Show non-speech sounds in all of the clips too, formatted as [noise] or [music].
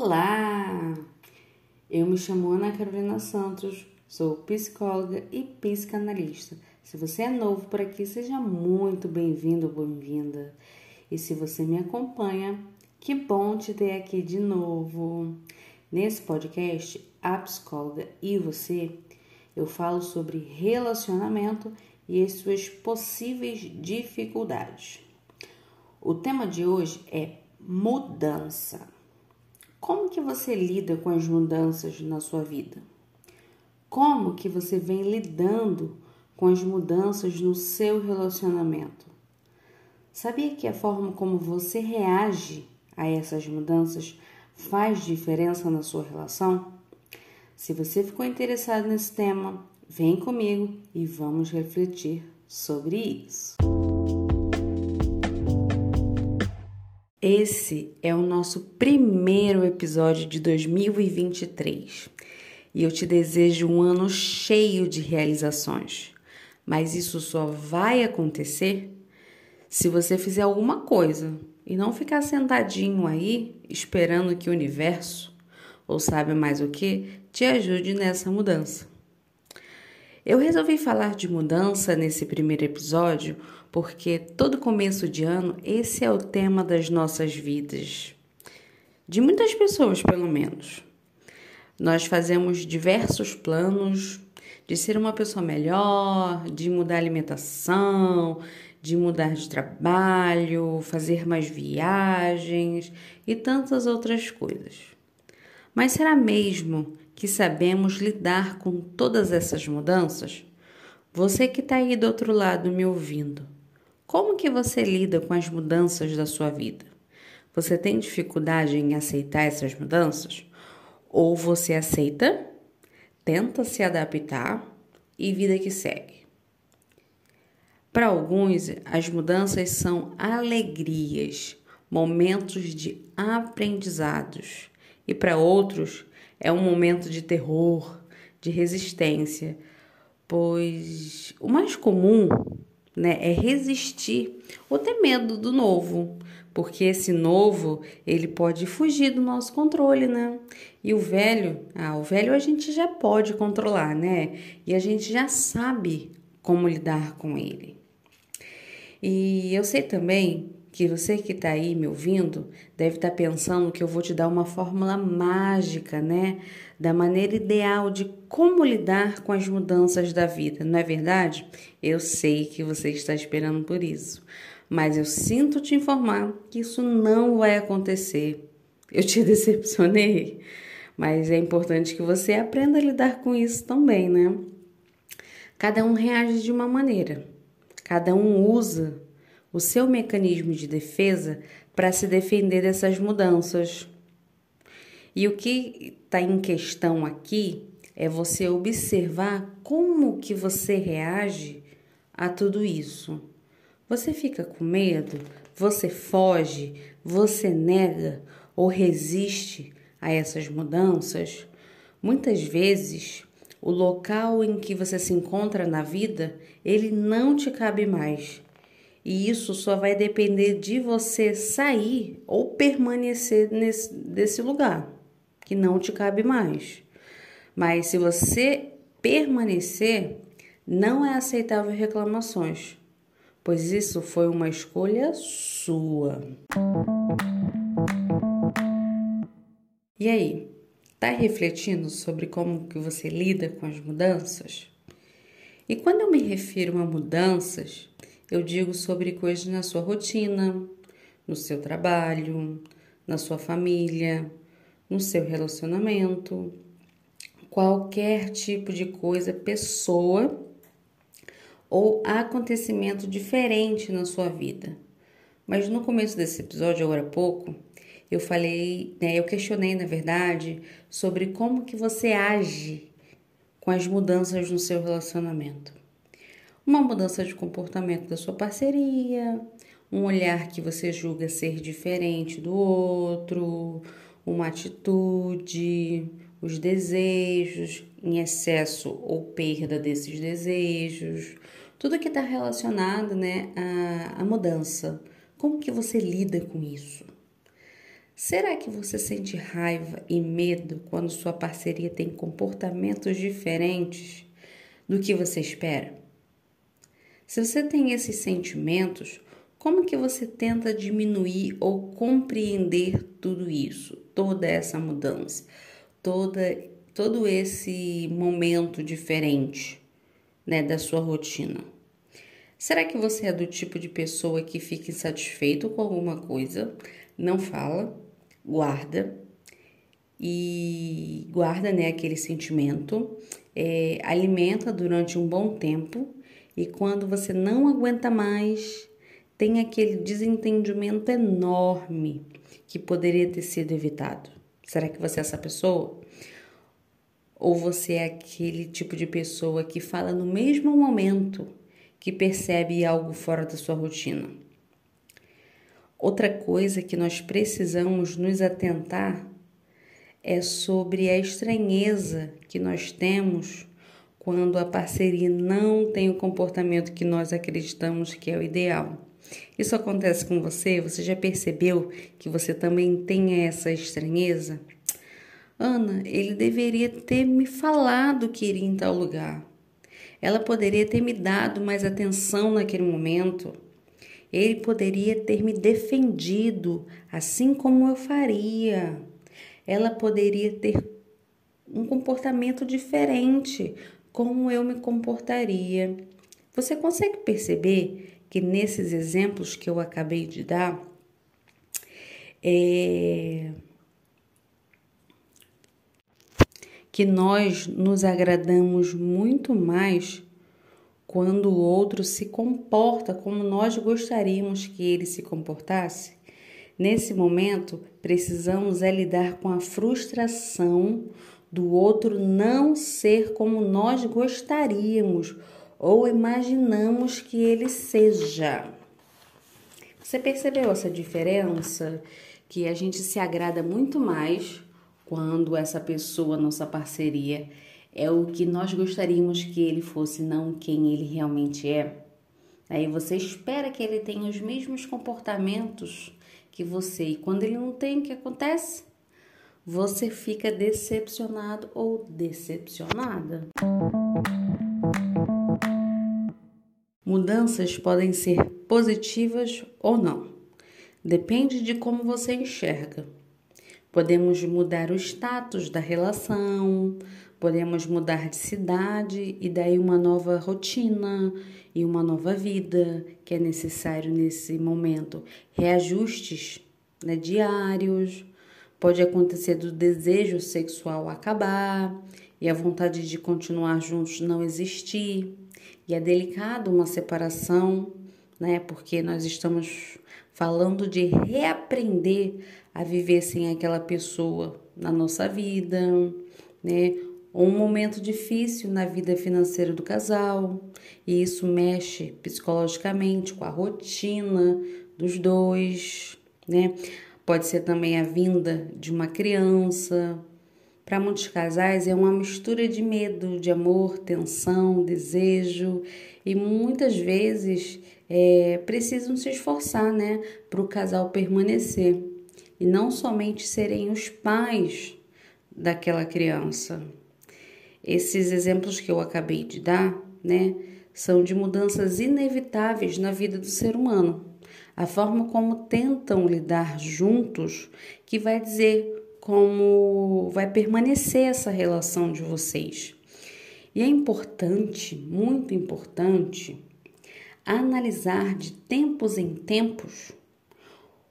Olá! Eu me chamo Ana Carolina Santos, sou psicóloga e psicanalista. Se você é novo por aqui, seja muito bem-vindo ou bem-vinda. E se você me acompanha, que bom te ter aqui de novo. Nesse podcast, A Psicóloga e Você, eu falo sobre relacionamento e as suas possíveis dificuldades. O tema de hoje é mudança. Como que você lida com as mudanças na sua vida? Como que você vem lidando com as mudanças no seu relacionamento? Sabia que a forma como você reage a essas mudanças faz diferença na sua relação? Se você ficou interessado nesse tema, vem comigo e vamos refletir sobre isso. Esse é o nosso primeiro episódio de 2023 e eu te desejo um ano cheio de realizações. Mas isso só vai acontecer se você fizer alguma coisa e não ficar sentadinho aí esperando que o universo, ou sabe mais o que, te ajude nessa mudança. Eu resolvi falar de mudança nesse primeiro episódio porque todo começo de ano esse é o tema das nossas vidas. De muitas pessoas, pelo menos. Nós fazemos diversos planos de ser uma pessoa melhor, de mudar a alimentação, de mudar de trabalho, fazer mais viagens e tantas outras coisas. Mas será mesmo que sabemos lidar com todas essas mudanças? Você que está aí do outro lado me ouvindo, como que você lida com as mudanças da sua vida? Você tem dificuldade em aceitar essas mudanças? Ou você aceita, tenta se adaptar e vida que segue? Para alguns, as mudanças são alegrias, momentos de aprendizados, e para outros é um momento de terror, de resistência, pois o mais comum né? É resistir ou ter medo do novo, porque esse novo ele pode fugir do nosso controle, né? E o velho, ah, o velho a gente já pode controlar, né? E a gente já sabe como lidar com ele. E eu sei também que você que está aí me ouvindo deve estar tá pensando que eu vou te dar uma fórmula mágica, né? Da maneira ideal de como lidar com as mudanças da vida, não é verdade? Eu sei que você está esperando por isso, mas eu sinto te informar que isso não vai acontecer. Eu te [laughs] decepcionei, mas é importante que você aprenda a lidar com isso também, né? Cada um reage de uma maneira, cada um usa o seu mecanismo de defesa para se defender dessas mudanças. E o que está em questão aqui é você observar como que você reage a tudo isso. Você fica com medo? Você foge? Você nega ou resiste a essas mudanças? Muitas vezes, o local em que você se encontra na vida, ele não te cabe mais. E isso só vai depender de você sair ou permanecer nesse desse lugar que não te cabe mais. Mas se você permanecer, não é aceitável reclamações, pois isso foi uma escolha sua. E aí, tá refletindo sobre como que você lida com as mudanças? E quando eu me refiro a mudanças, eu digo sobre coisas na sua rotina, no seu trabalho, na sua família, no seu relacionamento, qualquer tipo de coisa, pessoa ou acontecimento diferente na sua vida. Mas no começo desse episódio, agora há pouco, eu falei, né, eu questionei, na verdade, sobre como que você age com as mudanças no seu relacionamento uma mudança de comportamento da sua parceria, um olhar que você julga ser diferente do outro, uma atitude, os desejos em excesso ou perda desses desejos, tudo que está relacionado né, à, à mudança. Como que você lida com isso? Será que você sente raiva e medo quando sua parceria tem comportamentos diferentes do que você espera? Se você tem esses sentimentos, como que você tenta diminuir ou compreender tudo isso, toda essa mudança, toda todo esse momento diferente, né, da sua rotina? Será que você é do tipo de pessoa que fica insatisfeito com alguma coisa, não fala, guarda e guarda, né, aquele sentimento, é, alimenta durante um bom tempo e quando você não aguenta mais, tem aquele desentendimento enorme que poderia ter sido evitado. Será que você é essa pessoa? Ou você é aquele tipo de pessoa que fala no mesmo momento que percebe algo fora da sua rotina? Outra coisa que nós precisamos nos atentar é sobre a estranheza que nós temos quando a parceria não tem o comportamento que nós acreditamos que é o ideal. Isso acontece com você? Você já percebeu que você também tem essa estranheza? Ana, ele deveria ter me falado que iria em tal lugar. Ela poderia ter me dado mais atenção naquele momento. Ele poderia ter me defendido, assim como eu faria. Ela poderia ter um comportamento diferente, como eu me comportaria. Você consegue perceber que nesses exemplos que eu acabei de dar, é, que nós nos agradamos muito mais quando o outro se comporta como nós gostaríamos que ele se comportasse. Nesse momento, precisamos é lidar com a frustração do outro não ser como nós gostaríamos ou imaginamos que ele seja. Você percebeu essa diferença? Que a gente se agrada muito mais quando essa pessoa, nossa parceria, é o que nós gostaríamos que ele fosse, não quem ele realmente é. Aí você espera que ele tenha os mesmos comportamentos que você, e quando ele não tem, o que acontece? Você fica decepcionado ou decepcionada. Mudanças podem ser positivas ou não. Depende de como você enxerga. Podemos mudar o status da relação, podemos mudar de cidade e daí uma nova rotina e uma nova vida que é necessário nesse momento. Reajustes né, diários. Pode acontecer do desejo sexual acabar e a vontade de continuar juntos não existir. E é delicado uma separação, né? Porque nós estamos falando de reaprender a viver sem aquela pessoa na nossa vida, né? um momento difícil na vida financeira do casal, e isso mexe psicologicamente com a rotina dos dois, né? Pode ser também a vinda de uma criança, para muitos casais é uma mistura de medo, de amor, tensão, desejo e muitas vezes é, precisam se esforçar, né, para o casal permanecer e não somente serem os pais daquela criança. Esses exemplos que eu acabei de dar, né, são de mudanças inevitáveis na vida do ser humano. A forma como tentam lidar juntos que vai dizer como vai permanecer essa relação de vocês. E é importante, muito importante, analisar de tempos em tempos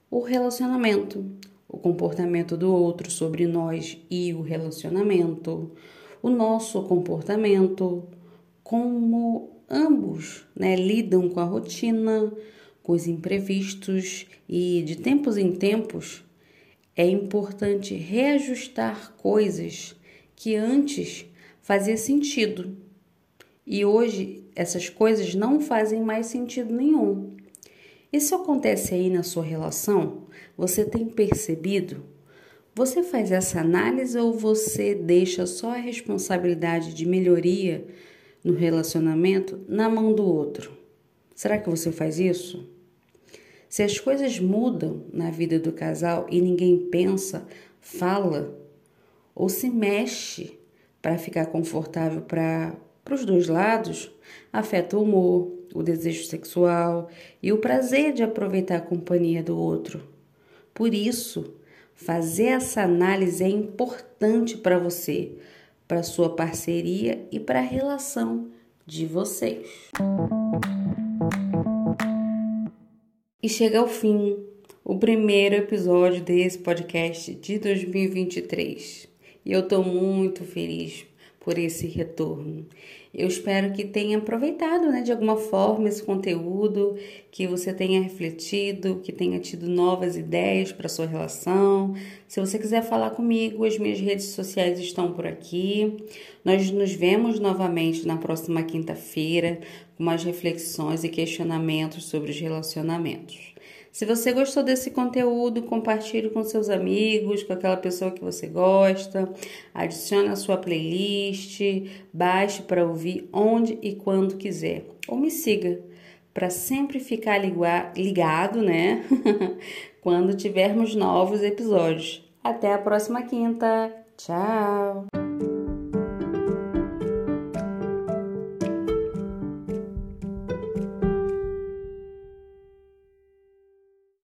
o relacionamento, o comportamento do outro sobre nós e o relacionamento, o nosso comportamento, como ambos né, lidam com a rotina, com os imprevistos e de tempos em tempos é importante reajustar coisas que antes fazia sentido e hoje essas coisas não fazem mais sentido nenhum. Isso acontece aí na sua relação? Você tem percebido? Você faz essa análise ou você deixa só a responsabilidade de melhoria no relacionamento na mão do outro? Será que você faz isso? Se as coisas mudam na vida do casal e ninguém pensa, fala ou se mexe para ficar confortável para os dois lados, afeta o humor, o desejo sexual e o prazer de aproveitar a companhia do outro. Por isso, fazer essa análise é importante para você, para sua parceria e para a relação de vocês. E chega ao fim o primeiro episódio desse podcast de 2023. E eu estou muito feliz por esse retorno. Eu espero que tenha aproveitado né, de alguma forma esse conteúdo, que você tenha refletido, que tenha tido novas ideias para sua relação. Se você quiser falar comigo, as minhas redes sociais estão por aqui. Nós nos vemos novamente na próxima quinta-feira com mais reflexões e questionamentos sobre os relacionamentos. Se você gostou desse conteúdo, compartilhe com seus amigos, com aquela pessoa que você gosta, adicione a sua playlist, baixe para ouvir onde e quando quiser. Ou me siga para sempre ficar ligado, né? [laughs] quando tivermos novos episódios. Até a próxima quinta. Tchau!